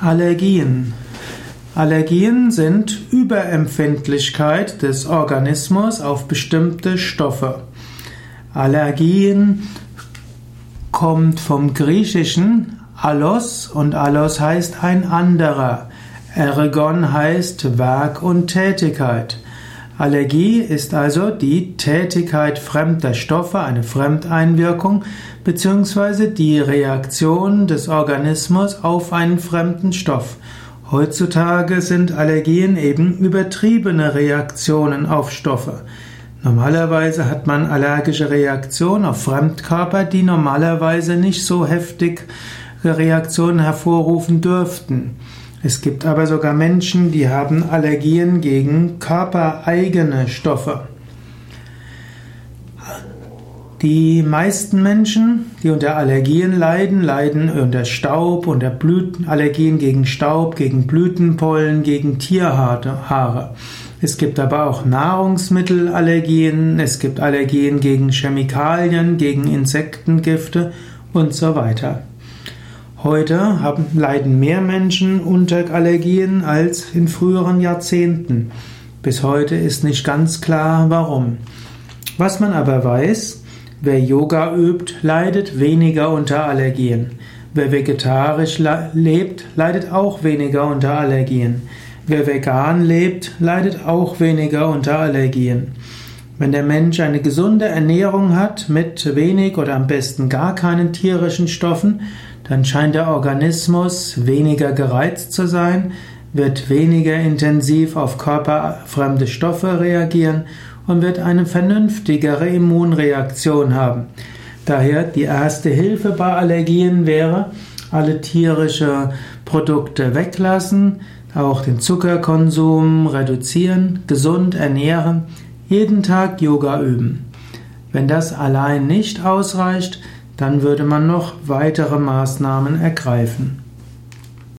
Allergien. Allergien sind Überempfindlichkeit des Organismus auf bestimmte Stoffe. Allergien kommt vom griechischen allos und allos heißt ein anderer. Ergon heißt Werk und Tätigkeit. Allergie ist also die Tätigkeit fremder Stoffe, eine Fremdeinwirkung, beziehungsweise die Reaktion des Organismus auf einen fremden Stoff. Heutzutage sind Allergien eben übertriebene Reaktionen auf Stoffe. Normalerweise hat man allergische Reaktionen auf Fremdkörper, die normalerweise nicht so heftig Reaktionen hervorrufen dürften. Es gibt aber sogar Menschen, die haben Allergien gegen körpereigene Stoffe. Die meisten Menschen, die unter Allergien leiden, leiden unter Staub, unter Blüten, Allergien gegen Staub, gegen Blütenpollen, gegen Tierhaare. Es gibt aber auch Nahrungsmittelallergien, es gibt Allergien gegen Chemikalien, gegen Insektengifte und so weiter. Heute haben, leiden mehr Menschen unter Allergien als in früheren Jahrzehnten. Bis heute ist nicht ganz klar, warum. Was man aber weiß, wer Yoga übt, leidet weniger unter Allergien. Wer vegetarisch lebt, leidet auch weniger unter Allergien. Wer vegan lebt, leidet auch weniger unter Allergien. Wenn der Mensch eine gesunde Ernährung hat mit wenig oder am besten gar keinen tierischen Stoffen, dann scheint der Organismus weniger gereizt zu sein, wird weniger intensiv auf körperfremde Stoffe reagieren und wird eine vernünftigere Immunreaktion haben. Daher die erste Hilfe bei Allergien wäre, alle tierische Produkte weglassen, auch den Zuckerkonsum reduzieren, gesund ernähren, jeden Tag Yoga üben. Wenn das allein nicht ausreicht, dann würde man noch weitere Maßnahmen ergreifen.